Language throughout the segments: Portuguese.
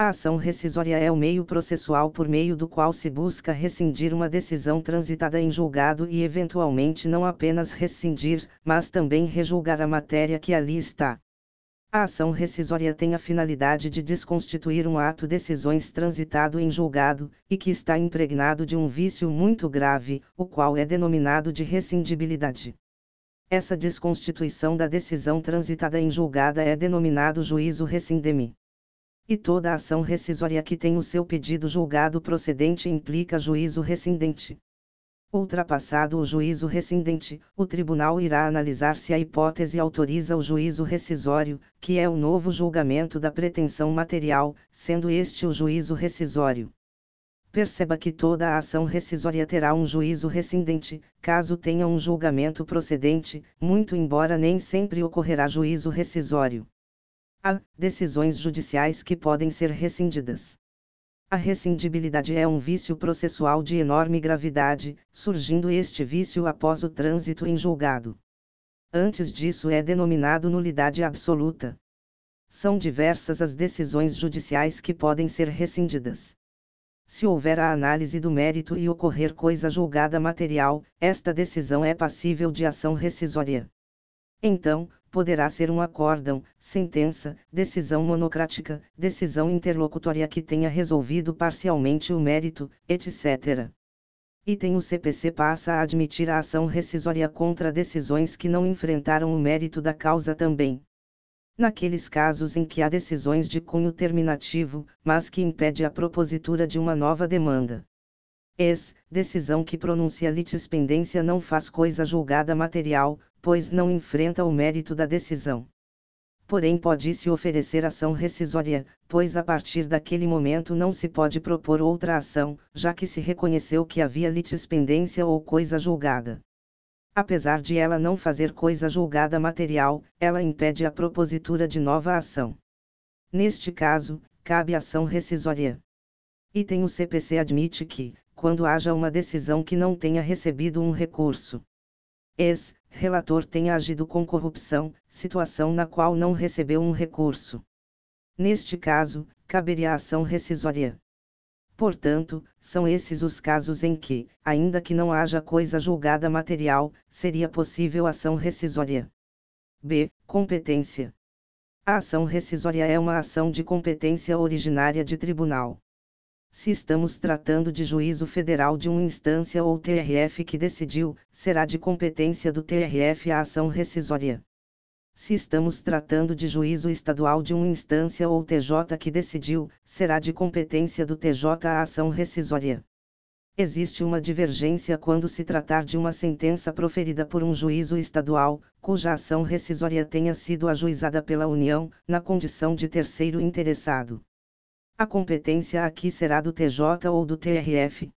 A ação rescisória é o meio processual por meio do qual se busca rescindir uma decisão transitada em julgado e eventualmente não apenas rescindir, mas também rejulgar a matéria que ali está. A ação rescisória tem a finalidade de desconstituir um ato decisões transitado em julgado, e que está impregnado de um vício muito grave, o qual é denominado de rescindibilidade. Essa desconstituição da decisão transitada em julgada é denominado juízo rescindeme e toda ação rescisória que tem o seu pedido julgado procedente implica juízo rescindente. Ultrapassado o juízo rescindente, o tribunal irá analisar se a hipótese autoriza o juízo rescisório, que é o novo julgamento da pretensão material, sendo este o juízo rescisório. Perceba que toda a ação rescisória terá um juízo rescindente, caso tenha um julgamento procedente, muito embora nem sempre ocorrerá juízo rescisório. A. Decisões judiciais que podem ser rescindidas. A rescindibilidade é um vício processual de enorme gravidade, surgindo este vício após o trânsito em julgado. Antes disso é denominado nulidade absoluta. São diversas as decisões judiciais que podem ser rescindidas. Se houver a análise do mérito e ocorrer coisa julgada material, esta decisão é passível de ação rescisória. Então, poderá ser um acórdão, sentença, decisão monocrática, decisão interlocutória que tenha resolvido parcialmente o mérito, etc. Item o CPC passa a admitir a ação rescisória contra decisões que não enfrentaram o mérito da causa também. Naqueles casos em que há decisões de cunho terminativo, mas que impede a propositura de uma nova demanda. Es, decisão que pronuncia litispendência não faz coisa julgada material, pois não enfrenta o mérito da decisão. Porém, pode-se oferecer ação rescisória, pois a partir daquele momento não se pode propor outra ação, já que se reconheceu que havia litispendência ou coisa julgada. Apesar de ela não fazer coisa julgada material, ela impede a propositura de nova ação. Neste caso, cabe ação rescisória. Item o CPC admite que, quando haja uma decisão que não tenha recebido um recurso, ex relator tenha agido com corrupção, situação na qual não recebeu um recurso. Neste caso, caberia a ação rescisória. Portanto, são esses os casos em que, ainda que não haja coisa julgada material, seria possível ação rescisória. B. Competência. A ação rescisória é uma ação de competência originária de tribunal. Se estamos tratando de juízo federal de uma instância ou TRF que decidiu, será de competência do TRF a ação rescisória. Se estamos tratando de juízo estadual de uma instância ou TJ que decidiu, será de competência do TJ a ação rescisória. Existe uma divergência quando se tratar de uma sentença proferida por um juízo estadual, cuja ação rescisória tenha sido ajuizada pela União, na condição de terceiro interessado. A competência aqui será do TJ ou do TRF.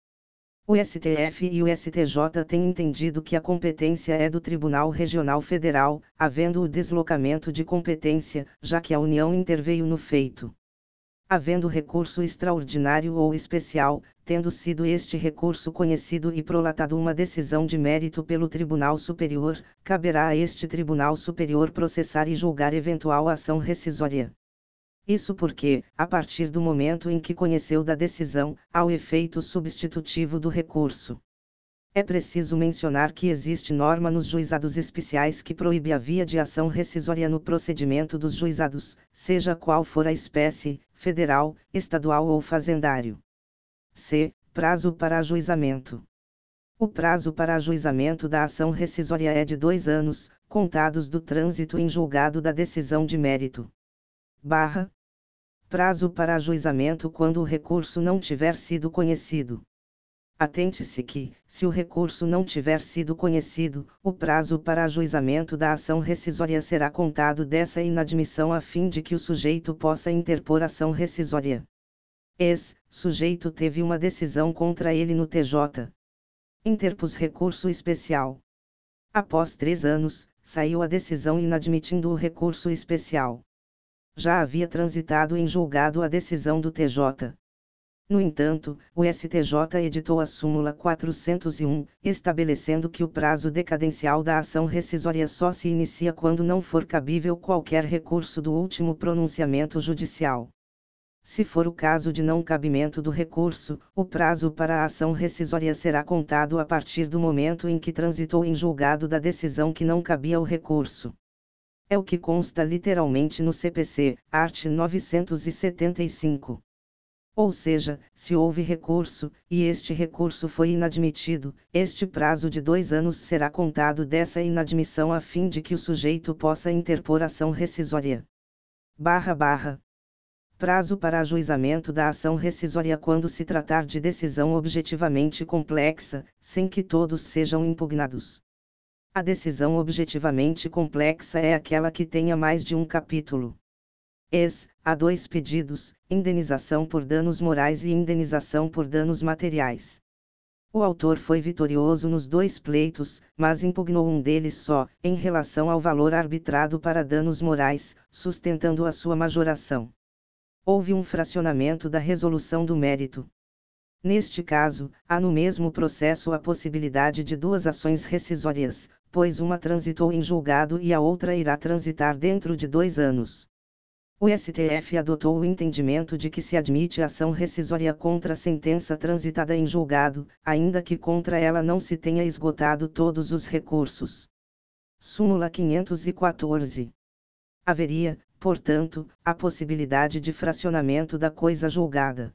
O STF e o STJ têm entendido que a competência é do Tribunal Regional Federal, havendo o deslocamento de competência, já que a União interveio no feito. Havendo recurso extraordinário ou especial, tendo sido este recurso conhecido e prolatado uma decisão de mérito pelo Tribunal Superior, caberá a este Tribunal Superior processar e julgar eventual ação rescisória. Isso porque, a partir do momento em que conheceu da decisão, há o efeito substitutivo do recurso. É preciso mencionar que existe norma nos juizados especiais que proíbe a via de ação rescisória no procedimento dos juizados, seja qual for a espécie, federal, estadual ou fazendário. C. Prazo para ajuizamento. O prazo para ajuizamento da ação rescisória é de dois anos, contados do trânsito em julgado da decisão de mérito barra, prazo para ajuizamento quando o recurso não tiver sido conhecido. Atente-se que, se o recurso não tiver sido conhecido, o prazo para ajuizamento da ação rescisória será contado dessa inadmissão a fim de que o sujeito possa interpor ação rescisória. Ex, sujeito teve uma decisão contra ele no TJ. Interpus recurso especial. Após três anos, saiu a decisão inadmitindo o recurso especial já havia transitado em julgado a decisão do TJ. No entanto, o STJ editou a súmula 401, estabelecendo que o prazo decadencial da ação rescisória só se inicia quando não for cabível qualquer recurso do último pronunciamento judicial. Se for o caso de não cabimento do recurso, o prazo para a ação rescisória será contado a partir do momento em que transitou em julgado da decisão que não cabia ao recurso. É o que consta literalmente no CPC, art. 975. Ou seja, se houve recurso, e este recurso foi inadmitido, este prazo de dois anos será contado dessa inadmissão a fim de que o sujeito possa interpor ação rescisória. Barra barra. Prazo para ajuizamento da ação rescisória quando se tratar de decisão objetivamente complexa, sem que todos sejam impugnados. A decisão objetivamente complexa é aquela que tenha mais de um capítulo. Ex, há dois pedidos: indenização por danos morais e indenização por danos materiais. O autor foi vitorioso nos dois pleitos, mas impugnou um deles só, em relação ao valor arbitrado para danos morais, sustentando a sua majoração. Houve um fracionamento da resolução do mérito. Neste caso, há no mesmo processo a possibilidade de duas ações rescisórias, pois uma transitou em julgado e a outra irá transitar dentro de dois anos. O STF adotou o entendimento de que se admite ação rescisória contra a sentença transitada em julgado, ainda que contra ela não se tenha esgotado todos os recursos. Súmula 514. Haveria, portanto, a possibilidade de fracionamento da coisa julgada.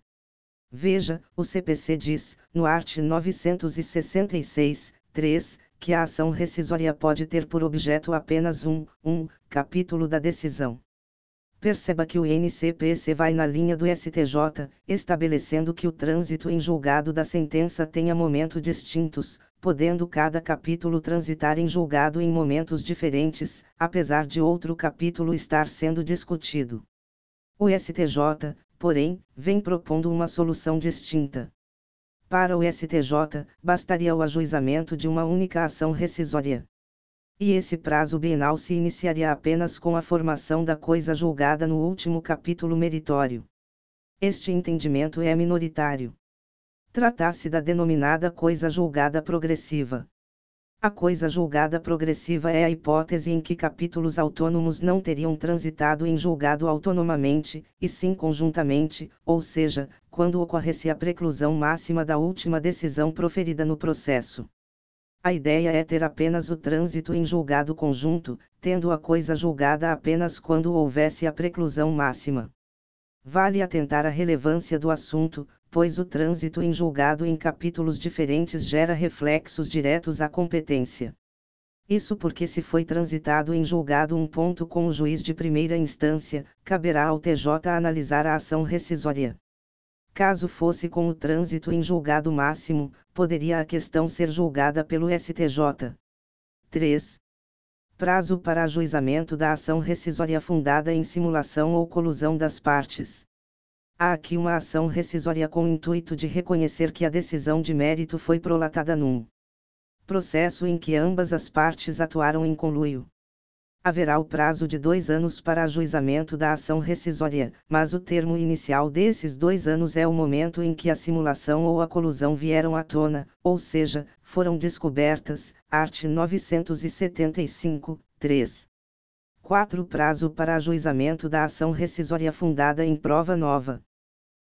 Veja, o CPC diz, no art. 966, 3, que a ação rescisória pode ter por objeto apenas um, um, capítulo da decisão. Perceba que o NCPC vai na linha do STJ, estabelecendo que o trânsito em julgado da sentença tenha momentos distintos, podendo cada capítulo transitar em julgado em momentos diferentes, apesar de outro capítulo estar sendo discutido. O STJ, porém, vem propondo uma solução distinta. Para o STJ, bastaria o ajuizamento de uma única ação rescisória e esse prazo bienal se iniciaria apenas com a formação da coisa julgada no último capítulo meritório. Este entendimento é minoritário. Trata-se da denominada coisa julgada progressiva. A coisa julgada progressiva é a hipótese em que capítulos autônomos não teriam transitado em julgado autonomamente, e sim conjuntamente, ou seja, quando ocorresse a preclusão máxima da última decisão proferida no processo. A ideia é ter apenas o trânsito em julgado conjunto, tendo a coisa julgada apenas quando houvesse a preclusão máxima. Vale atentar à relevância do assunto, pois o trânsito em julgado em capítulos diferentes gera reflexos diretos à competência. Isso porque, se foi transitado em julgado um ponto com o juiz de primeira instância, caberá ao TJ analisar a ação rescisória. Caso fosse com o trânsito em julgado máximo, poderia a questão ser julgada pelo STJ. 3. Prazo para ajuizamento da ação rescisória fundada em simulação ou colusão das partes. Há aqui uma ação rescisória com o intuito de reconhecer que a decisão de mérito foi prolatada num processo em que ambas as partes atuaram em conluio haverá o prazo de dois anos para ajuizamento da ação rescisória, mas o termo inicial desses dois anos é o momento em que a simulação ou a colusão vieram à tona, ou seja, foram descobertas, art. 975, 3. 4. Prazo para ajuizamento da ação rescisória fundada em prova nova.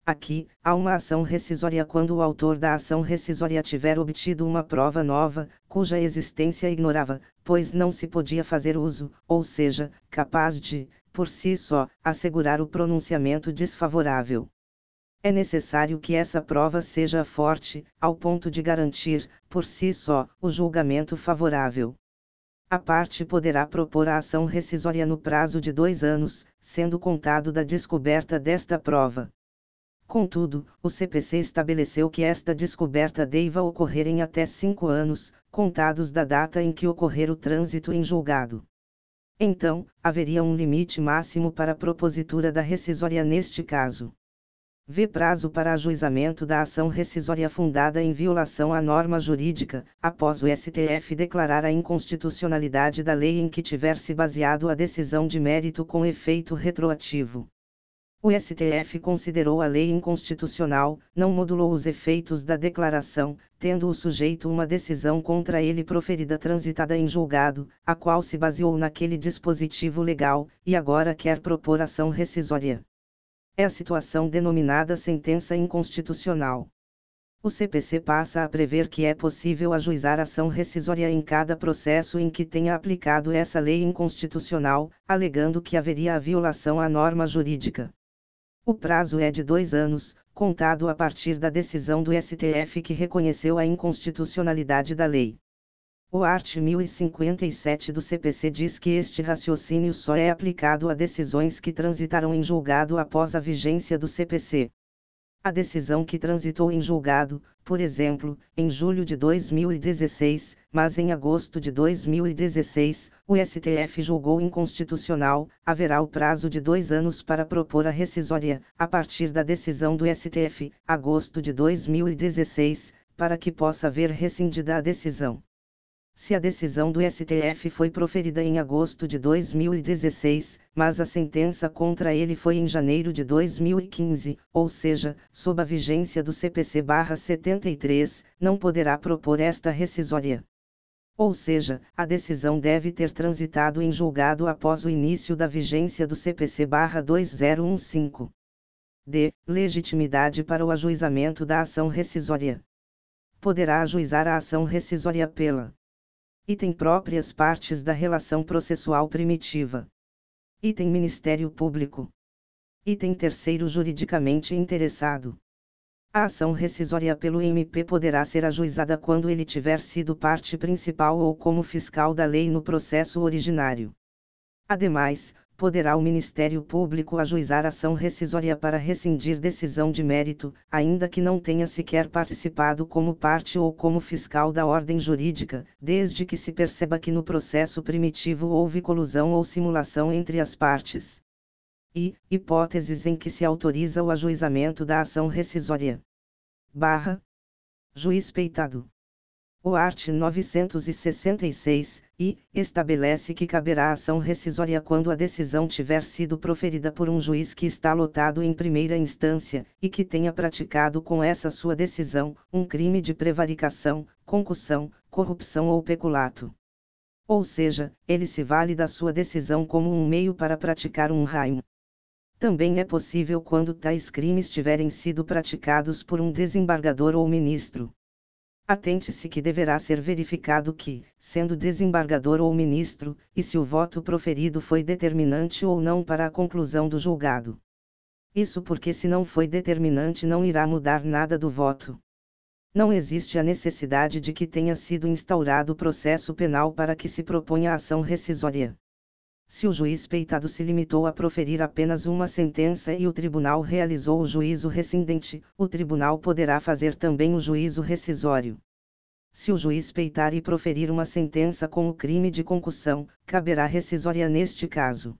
Aqui, há uma ação rescisória quando o autor da ação rescisória tiver obtido uma prova nova, cuja existência ignorava, pois não se podia fazer uso, ou seja, capaz de, por si só, assegurar o pronunciamento desfavorável. É necessário que essa prova seja forte, ao ponto de garantir, por si só, o julgamento favorável. A parte poderá propor a ação rescisória no prazo de dois anos, sendo contado da descoberta desta prova. Contudo, o CPC estabeleceu que esta descoberta deva ocorrer em até cinco anos, contados da data em que ocorrer o trânsito em julgado. Então, haveria um limite máximo para a propositura da rescisória neste caso. V. Prazo para ajuizamento da ação rescisória fundada em violação à norma jurídica, após o STF declarar a inconstitucionalidade da lei em que tiver se baseado a decisão de mérito com efeito retroativo. O STF considerou a lei inconstitucional, não modulou os efeitos da declaração, tendo o sujeito uma decisão contra ele proferida transitada em julgado, a qual se baseou naquele dispositivo legal, e agora quer propor ação rescisória. É a situação denominada sentença inconstitucional. O CPC passa a prever que é possível ajuizar ação rescisória em cada processo em que tenha aplicado essa lei inconstitucional, alegando que haveria a violação à norma jurídica. O prazo é de dois anos, contado a partir da decisão do STF que reconheceu a inconstitucionalidade da lei. O art. 1057 do CPC diz que este raciocínio só é aplicado a decisões que transitaram em julgado após a vigência do CPC. A decisão que transitou em julgado, por exemplo, em julho de 2016, mas em agosto de 2016, o STF julgou inconstitucional, haverá o prazo de dois anos para propor a rescisória, a partir da decisão do STF, agosto de 2016, para que possa haver rescindida a decisão. Se a decisão do STF foi proferida em agosto de 2016, mas a sentença contra ele foi em janeiro de 2015, ou seja, sob a vigência do CPC-73, não poderá propor esta rescisória. Ou seja, a decisão deve ter transitado em julgado após o início da vigência do CPC-2015. D. Legitimidade para o ajuizamento da ação rescisória. Poderá ajuizar a ação rescisória pela Item próprias partes da relação processual primitiva. Item Ministério Público. Item terceiro juridicamente interessado. A ação rescisória pelo MP poderá ser ajuizada quando ele tiver sido parte principal ou como fiscal da lei no processo originário. Ademais, poderá o Ministério Público ajuizar ação rescisória para rescindir decisão de mérito, ainda que não tenha sequer participado como parte ou como fiscal da ordem jurídica, desde que se perceba que no processo primitivo houve colusão ou simulação entre as partes. E, hipóteses em que se autoriza o ajuizamento da ação rescisória. Barra. Juiz peitado. O art. 966, e, estabelece que caberá ação rescisória quando a decisão tiver sido proferida por um juiz que está lotado em primeira instância, e que tenha praticado com essa sua decisão, um crime de prevaricação, concussão, corrupção ou peculato. Ou seja, ele se vale da sua decisão como um meio para praticar um raio. Também é possível quando tais crimes tiverem sido praticados por um desembargador ou ministro. Atente-se que deverá ser verificado que, sendo desembargador ou ministro, e se o voto proferido foi determinante ou não para a conclusão do julgado. Isso porque, se não foi determinante, não irá mudar nada do voto. Não existe a necessidade de que tenha sido instaurado processo penal para que se proponha ação rescisória. Se o juiz peitado se limitou a proferir apenas uma sentença e o tribunal realizou o juízo rescindente, o tribunal poderá fazer também o juízo rescisório. Se o juiz peitar e proferir uma sentença com o crime de concussão, caberá rescisória neste caso.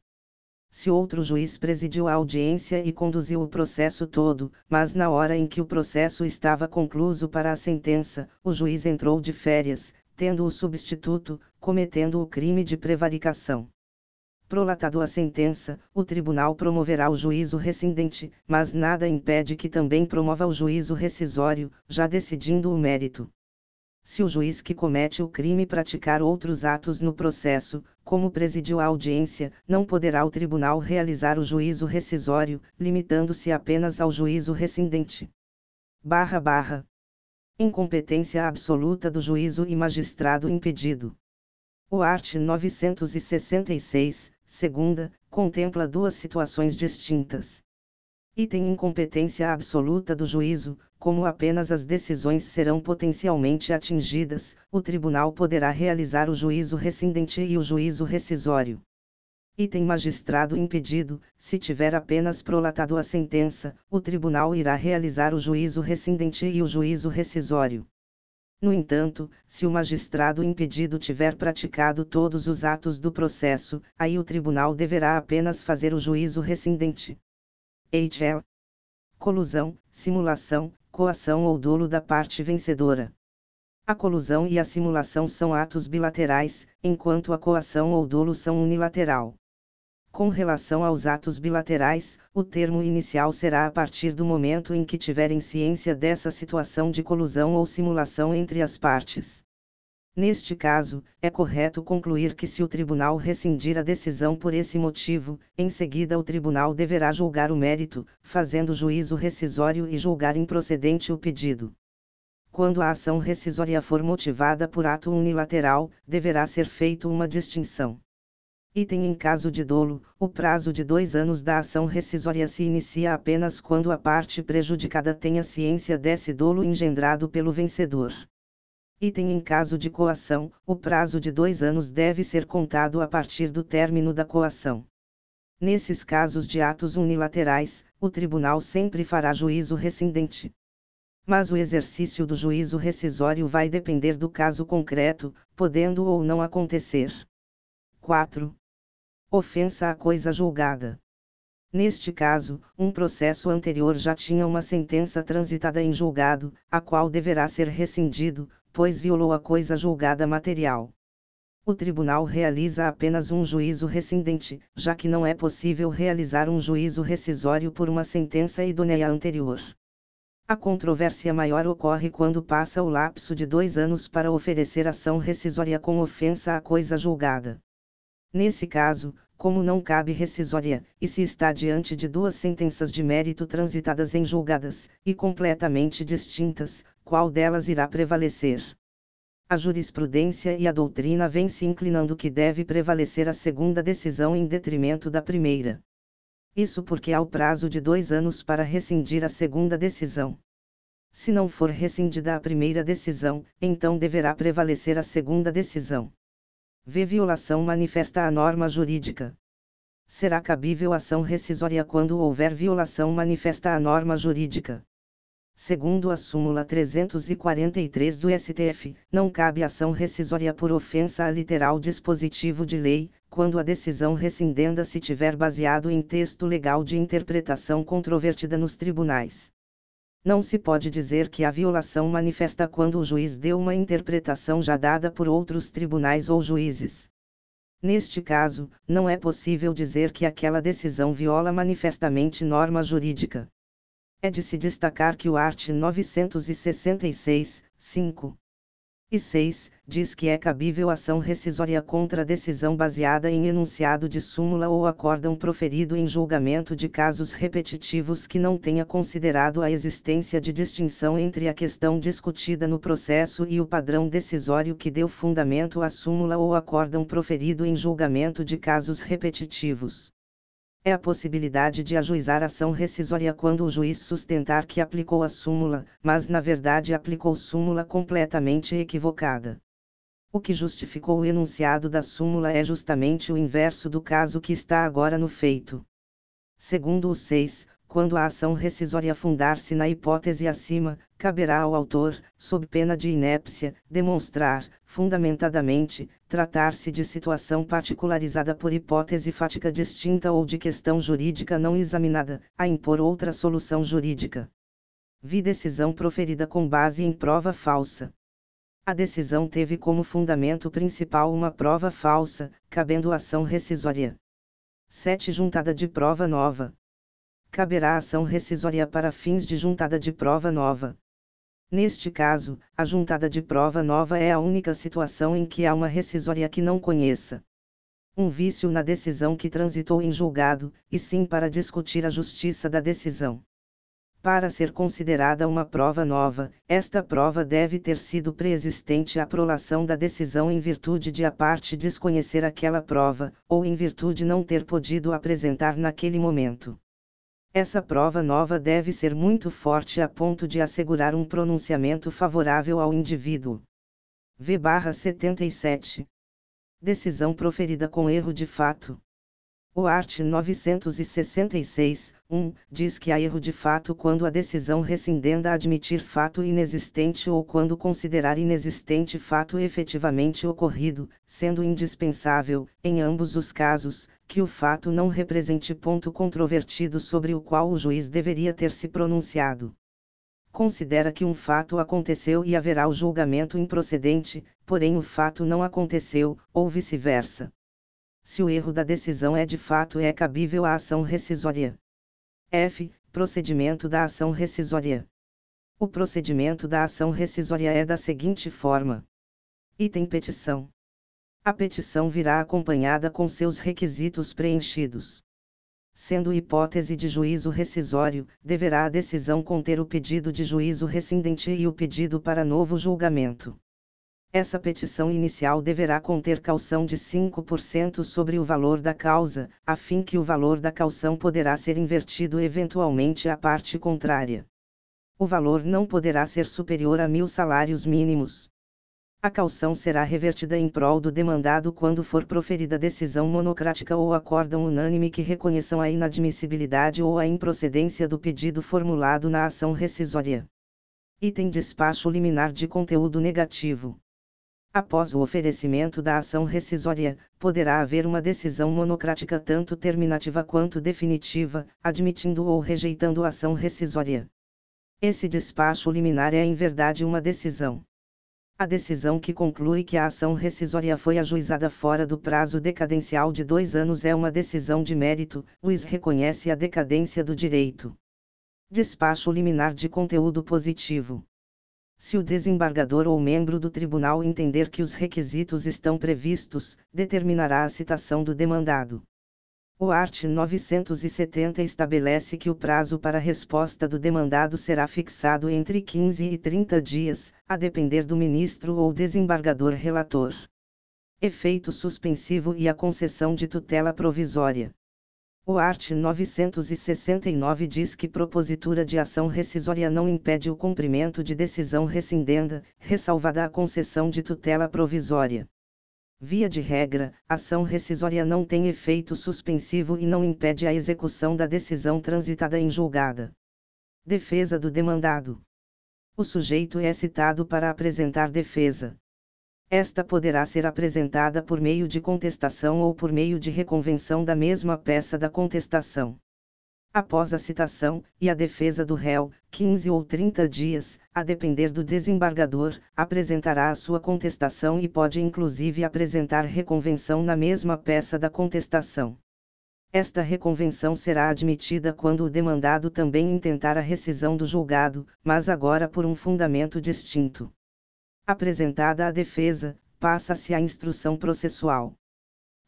Se outro juiz presidiu a audiência e conduziu o processo todo, mas na hora em que o processo estava concluído para a sentença, o juiz entrou de férias, tendo o substituto, cometendo o crime de prevaricação. Prolatado a sentença, o tribunal promoverá o juízo rescindente, mas nada impede que também promova o juízo rescisório, já decidindo o mérito. Se o juiz que comete o crime praticar outros atos no processo, como presidiu a audiência, não poderá o tribunal realizar o juízo rescisório, limitando-se apenas ao juízo rescindente. Barra barra. Incompetência absoluta do juízo e magistrado impedido. O art. 966, segunda, contempla duas situações distintas. Item incompetência absoluta do juízo, como apenas as decisões serão potencialmente atingidas, o tribunal poderá realizar o juízo rescindente e o juízo rescisório. Item magistrado impedido, se tiver apenas prolatado a sentença, o tribunal irá realizar o juízo rescindente e o juízo rescisório. No entanto, se o magistrado impedido tiver praticado todos os atos do processo, aí o tribunal deverá apenas fazer o juízo rescindente. HL. Colusão, simulação, coação ou dolo da parte vencedora. A colusão e a simulação são atos bilaterais, enquanto a coação ou dolo são unilateral. Com relação aos atos bilaterais, o termo inicial será a partir do momento em que tiverem ciência dessa situação de colusão ou simulação entre as partes. Neste caso, é correto concluir que se o tribunal rescindir a decisão por esse motivo, em seguida o tribunal deverá julgar o mérito, fazendo juízo rescisório e julgar improcedente o pedido. Quando a ação rescisória for motivada por ato unilateral, deverá ser feita uma distinção. Item em caso de dolo, o prazo de dois anos da ação rescisória se inicia apenas quando a parte prejudicada tenha ciência desse dolo engendrado pelo vencedor. Item em caso de coação, o prazo de dois anos deve ser contado a partir do término da coação. Nesses casos de atos unilaterais, o tribunal sempre fará juízo rescindente. Mas o exercício do juízo rescisório vai depender do caso concreto, podendo ou não acontecer. 4. Ofensa à coisa julgada. Neste caso, um processo anterior já tinha uma sentença transitada em julgado, a qual deverá ser rescindido, pois violou a coisa julgada material. O tribunal realiza apenas um juízo rescindente, já que não é possível realizar um juízo rescisório por uma sentença idônea anterior. A controvérsia maior ocorre quando passa o lapso de dois anos para oferecer ação rescisória com ofensa à coisa julgada. Nesse caso, como não cabe rescisória, e se está diante de duas sentenças de mérito transitadas em julgadas, e completamente distintas, qual delas irá prevalecer. A jurisprudência e a doutrina vêm se inclinando que deve prevalecer a segunda decisão em detrimento da primeira. Isso porque há o prazo de dois anos para rescindir a segunda decisão. Se não for rescindida a primeira decisão, então deverá prevalecer a segunda decisão. V. Violação manifesta a norma jurídica. Será cabível ação rescisória quando houver violação manifesta a norma jurídica. Segundo a súmula 343 do STF, não cabe ação rescisória por ofensa a literal dispositivo de lei, quando a decisão rescindenda se tiver baseado em texto legal de interpretação controvertida nos tribunais. Não se pode dizer que a violação manifesta quando o juiz deu uma interpretação já dada por outros tribunais ou juízes. Neste caso, não é possível dizer que aquela decisão viola manifestamente norma jurídica. É de se destacar que o art. 966, 5 e 6, diz que é cabível ação rescisória contra decisão baseada em enunciado de súmula ou acórdão proferido em julgamento de casos repetitivos que não tenha considerado a existência de distinção entre a questão discutida no processo e o padrão decisório que deu fundamento à súmula ou acórdão proferido em julgamento de casos repetitivos é a possibilidade de ajuizar ação rescisória quando o juiz sustentar que aplicou a súmula, mas na verdade aplicou súmula completamente equivocada. O que justificou o enunciado da súmula é justamente o inverso do caso que está agora no feito. Segundo o 6, quando a ação rescisória fundar-se na hipótese acima, caberá ao autor, sob pena de inépcia, demonstrar, fundamentadamente, tratar-se de situação particularizada por hipótese fática distinta ou de questão jurídica não examinada, a impor outra solução jurídica. Vi decisão proferida com base em prova falsa. A decisão teve como fundamento principal uma prova falsa, cabendo ação rescisória. 7. Juntada de prova nova caberá ação rescisória para fins de juntada de prova nova. Neste caso, a juntada de prova nova é a única situação em que há uma rescisória que não conheça um vício na decisão que transitou em julgado, e sim para discutir a justiça da decisão. Para ser considerada uma prova nova, esta prova deve ter sido preexistente à prolação da decisão em virtude de a parte desconhecer aquela prova, ou em virtude não ter podido apresentar naquele momento. Essa prova nova deve ser muito forte a ponto de assegurar um pronunciamento favorável ao indivíduo. V/77. Decisão proferida com erro de fato. O art. 966, 1, diz que há erro de fato quando a decisão rescindenda admitir fato inexistente ou quando considerar inexistente fato efetivamente ocorrido, sendo indispensável, em ambos os casos, que o fato não represente ponto controvertido sobre o qual o juiz deveria ter se pronunciado. Considera que um fato aconteceu e haverá o julgamento improcedente, porém o fato não aconteceu, ou vice-versa. Se o erro da decisão é de fato é cabível a ação rescisória. F. Procedimento da ação rescisória. O procedimento da ação rescisória é da seguinte forma: Item petição. A petição virá acompanhada com seus requisitos preenchidos. Sendo hipótese de juízo rescisório, deverá a decisão conter o pedido de juízo rescindente e o pedido para novo julgamento. Essa petição inicial deverá conter calção de 5% sobre o valor da causa, a fim que o valor da calção poderá ser invertido eventualmente à parte contrária. O valor não poderá ser superior a mil salários mínimos. A calção será revertida em prol do demandado quando for proferida decisão monocrática ou acórdão unânime que reconheçam a inadmissibilidade ou a improcedência do pedido formulado na ação rescisória. Item despacho liminar de conteúdo negativo. Após o oferecimento da ação rescisória, poderá haver uma decisão monocrática tanto terminativa quanto definitiva, admitindo ou rejeitando a ação rescisória. Esse despacho liminar é em verdade uma decisão. A decisão que conclui que a ação rescisória foi ajuizada fora do prazo decadencial de dois anos é uma decisão de mérito, o IS reconhece a decadência do direito. Despacho liminar de conteúdo positivo. Se o desembargador ou membro do tribunal entender que os requisitos estão previstos, determinará a citação do demandado. O art. 970 estabelece que o prazo para resposta do demandado será fixado entre 15 e 30 dias, a depender do ministro ou desembargador relator. Efeito suspensivo e a concessão de tutela provisória. O art. 969 diz que propositura de ação rescisória não impede o cumprimento de decisão rescindenda, ressalvada a concessão de tutela provisória. Via de regra, ação rescisória não tem efeito suspensivo e não impede a execução da decisão transitada em julgada. Defesa do demandado. O sujeito é citado para apresentar defesa. Esta poderá ser apresentada por meio de contestação ou por meio de reconvenção da mesma peça da contestação. Após a citação, e a defesa do réu, 15 ou 30 dias, a depender do desembargador, apresentará a sua contestação e pode inclusive apresentar reconvenção na mesma peça da contestação. Esta reconvenção será admitida quando o demandado também intentar a rescisão do julgado, mas agora por um fundamento distinto. Apresentada a defesa, passa-se à instrução processual.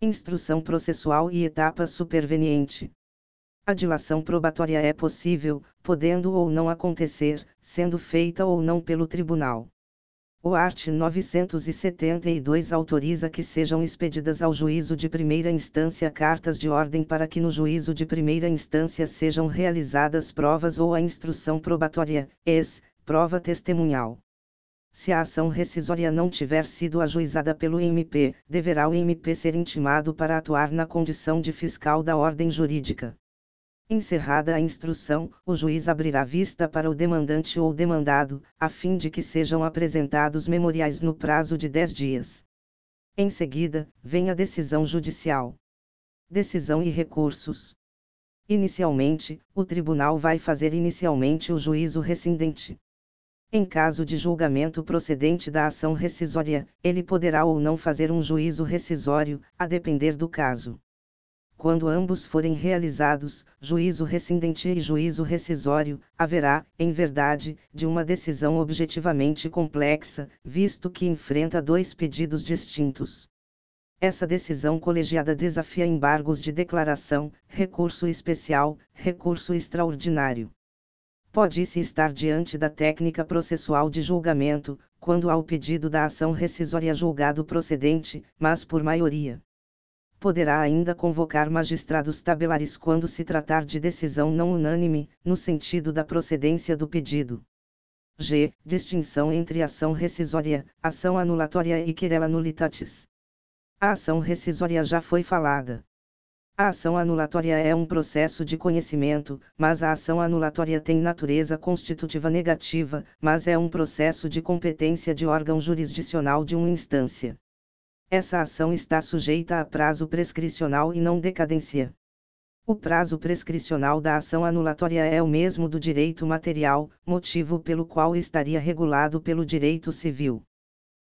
Instrução processual e etapa superveniente. A dilação probatória é possível, podendo ou não acontecer, sendo feita ou não pelo tribunal. O art. 972 autoriza que sejam expedidas ao juízo de primeira instância cartas de ordem para que no juízo de primeira instância sejam realizadas provas ou a instrução probatória, ex, prova testemunhal. Se a ação rescisória não tiver sido ajuizada pelo MP, deverá o MP ser intimado para atuar na condição de fiscal da ordem jurídica. Encerrada a instrução, o juiz abrirá vista para o demandante ou demandado, a fim de que sejam apresentados memoriais no prazo de 10 dias. Em seguida, vem a decisão judicial. Decisão e recursos. Inicialmente, o tribunal vai fazer inicialmente o juízo rescindente. Em caso de julgamento procedente da ação rescisória, ele poderá ou não fazer um juízo rescisório, a depender do caso. Quando ambos forem realizados, juízo rescindente e juízo rescisório, haverá, em verdade, de uma decisão objetivamente complexa, visto que enfrenta dois pedidos distintos. Essa decisão colegiada desafia embargos de declaração, recurso especial, recurso extraordinário. Pode-se estar diante da técnica processual de julgamento, quando há o pedido da ação rescisória julgado procedente, mas por maioria. Poderá ainda convocar magistrados tabelares quando se tratar de decisão não unânime, no sentido da procedência do pedido. G. Distinção entre ação rescisória, ação anulatória e querela nullitatis. A ação rescisória já foi falada. A ação anulatória é um processo de conhecimento, mas a ação anulatória tem natureza constitutiva negativa, mas é um processo de competência de órgão jurisdicional de uma instância. Essa ação está sujeita a prazo prescricional e não decadência. O prazo prescricional da ação anulatória é o mesmo do direito material, motivo pelo qual estaria regulado pelo direito civil.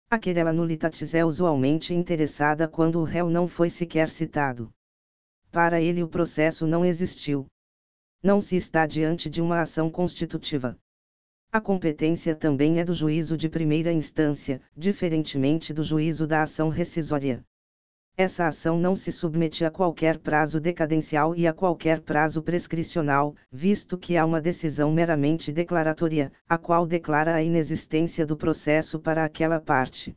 A querela nullitatis é usualmente interessada quando o réu não foi sequer citado para ele o processo não existiu. Não se está diante de uma ação constitutiva. A competência também é do juízo de primeira instância, diferentemente do juízo da ação rescisória. Essa ação não se submete a qualquer prazo decadencial e a qualquer prazo prescricional, visto que há uma decisão meramente declaratória, a qual declara a inexistência do processo para aquela parte.